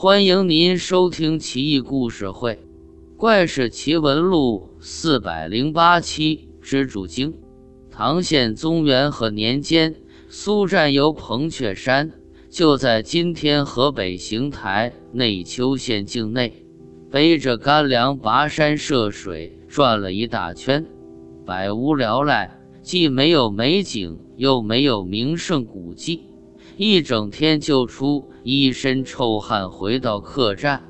欢迎您收听《奇异故事会·怪事奇闻录》四百零八期《蜘蛛精》。唐宪宗元和年间，苏占游彭雀山，就在今天河北邢台内丘县境内，背着干粮跋山涉水转了一大圈，百无聊赖，既没有美景，又没有名胜古迹。一整天就出一身臭汗，回到客栈，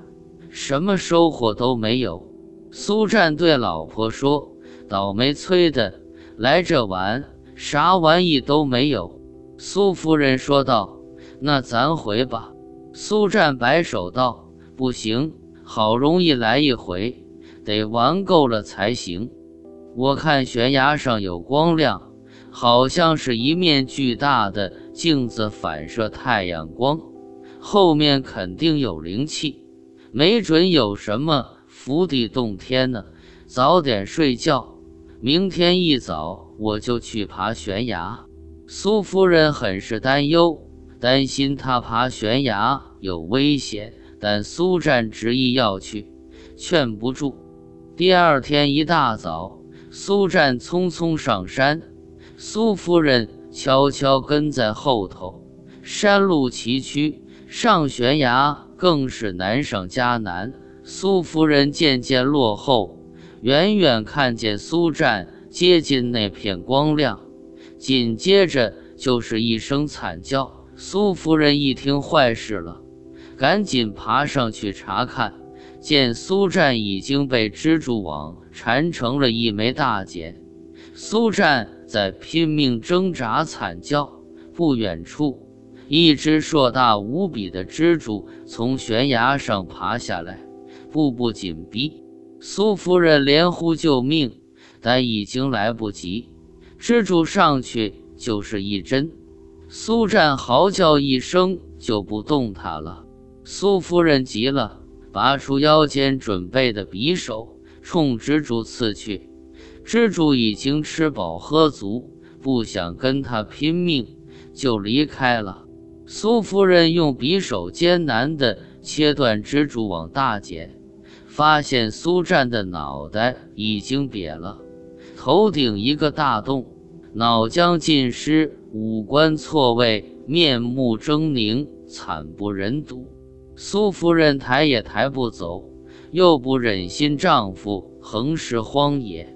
什么收获都没有。苏战对老婆说：“倒霉催的，来这玩，啥玩意都没有。”苏夫人说道：“那咱回吧。”苏战摆手道：“不行，好容易来一回，得玩够了才行。我看悬崖上有光亮。”好像是一面巨大的镜子反射太阳光，后面肯定有灵气，没准有什么福地洞天呢。早点睡觉，明天一早我就去爬悬崖。苏夫人很是担忧，担心他爬悬崖有危险，但苏战执意要去，劝不住。第二天一大早，苏战匆匆上山。苏夫人悄悄跟在后头，山路崎岖，上悬崖更是难上加难。苏夫人渐渐落后，远远看见苏战接近那片光亮，紧接着就是一声惨叫。苏夫人一听坏事了，赶紧爬上去查看，见苏战已经被蜘蛛网缠成了一枚大茧。苏战。在拼命挣扎、惨叫。不远处，一只硕大无比的蜘蛛从悬崖上爬下来，步步紧逼。苏夫人连呼救命，但已经来不及。蜘蛛上去就是一针，苏战嚎叫一声就不动弹了。苏夫人急了，拔出腰间准备的匕首，冲蜘蛛刺去。蜘蛛已经吃饱喝足，不想跟他拼命，就离开了。苏夫人用匕首艰难地切断蜘蛛网大茧，发现苏战的脑袋已经瘪了，头顶一个大洞，脑浆尽失，五官错位，面目狰狞，惨不忍睹。苏夫人抬也抬不走，又不忍心丈夫横尸荒野。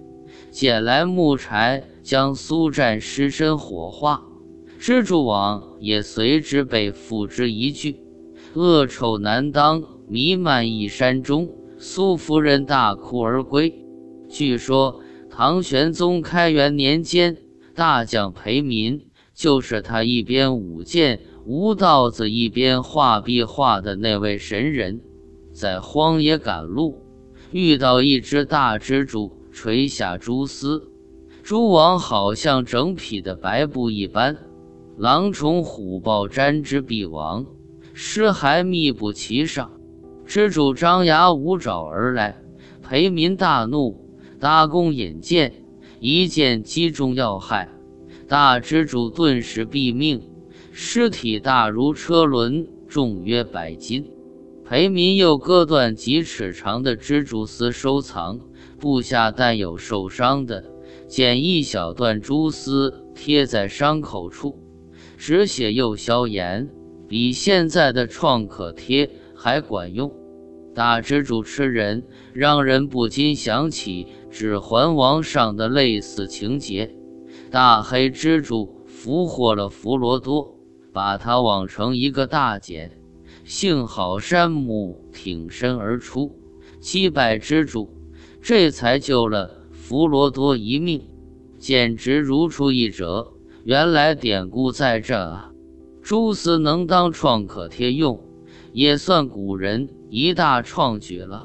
捡来木柴，将苏战尸身火化，蜘蛛网也随之被付之一炬，恶臭难当，弥漫一山中。苏夫人大哭而归。据说唐玄宗开元年间，大将裴民就是他一边舞剑舞刀子，一边画壁画的那位神人，在荒野赶路，遇到一只大蜘蛛。垂下蛛丝，蛛网好像整匹的白布一般，狼虫虎豹沾之必亡，尸骸密布其上。蜘蛛张牙舞爪而来，裴民大怒，搭弓引箭，一箭击中要害，大蜘蛛顿时毙命，尸体大如车轮，重约百斤。裴民又割断几尺长的蜘蛛丝收藏。部下但有受伤的，剪一小段蛛丝贴在伤口处，止血又消炎，比现在的创可贴还管用。大蜘蛛吃人，让人不禁想起《指环王》上的类似情节。大黑蜘蛛俘获了弗罗多，把他网成一个大茧，幸好山姆挺身而出，击败蜘蛛。这才救了弗罗多一命，简直如出一辙。原来典故在这啊！蛛丝能当创可贴用，也算古人一大创举了。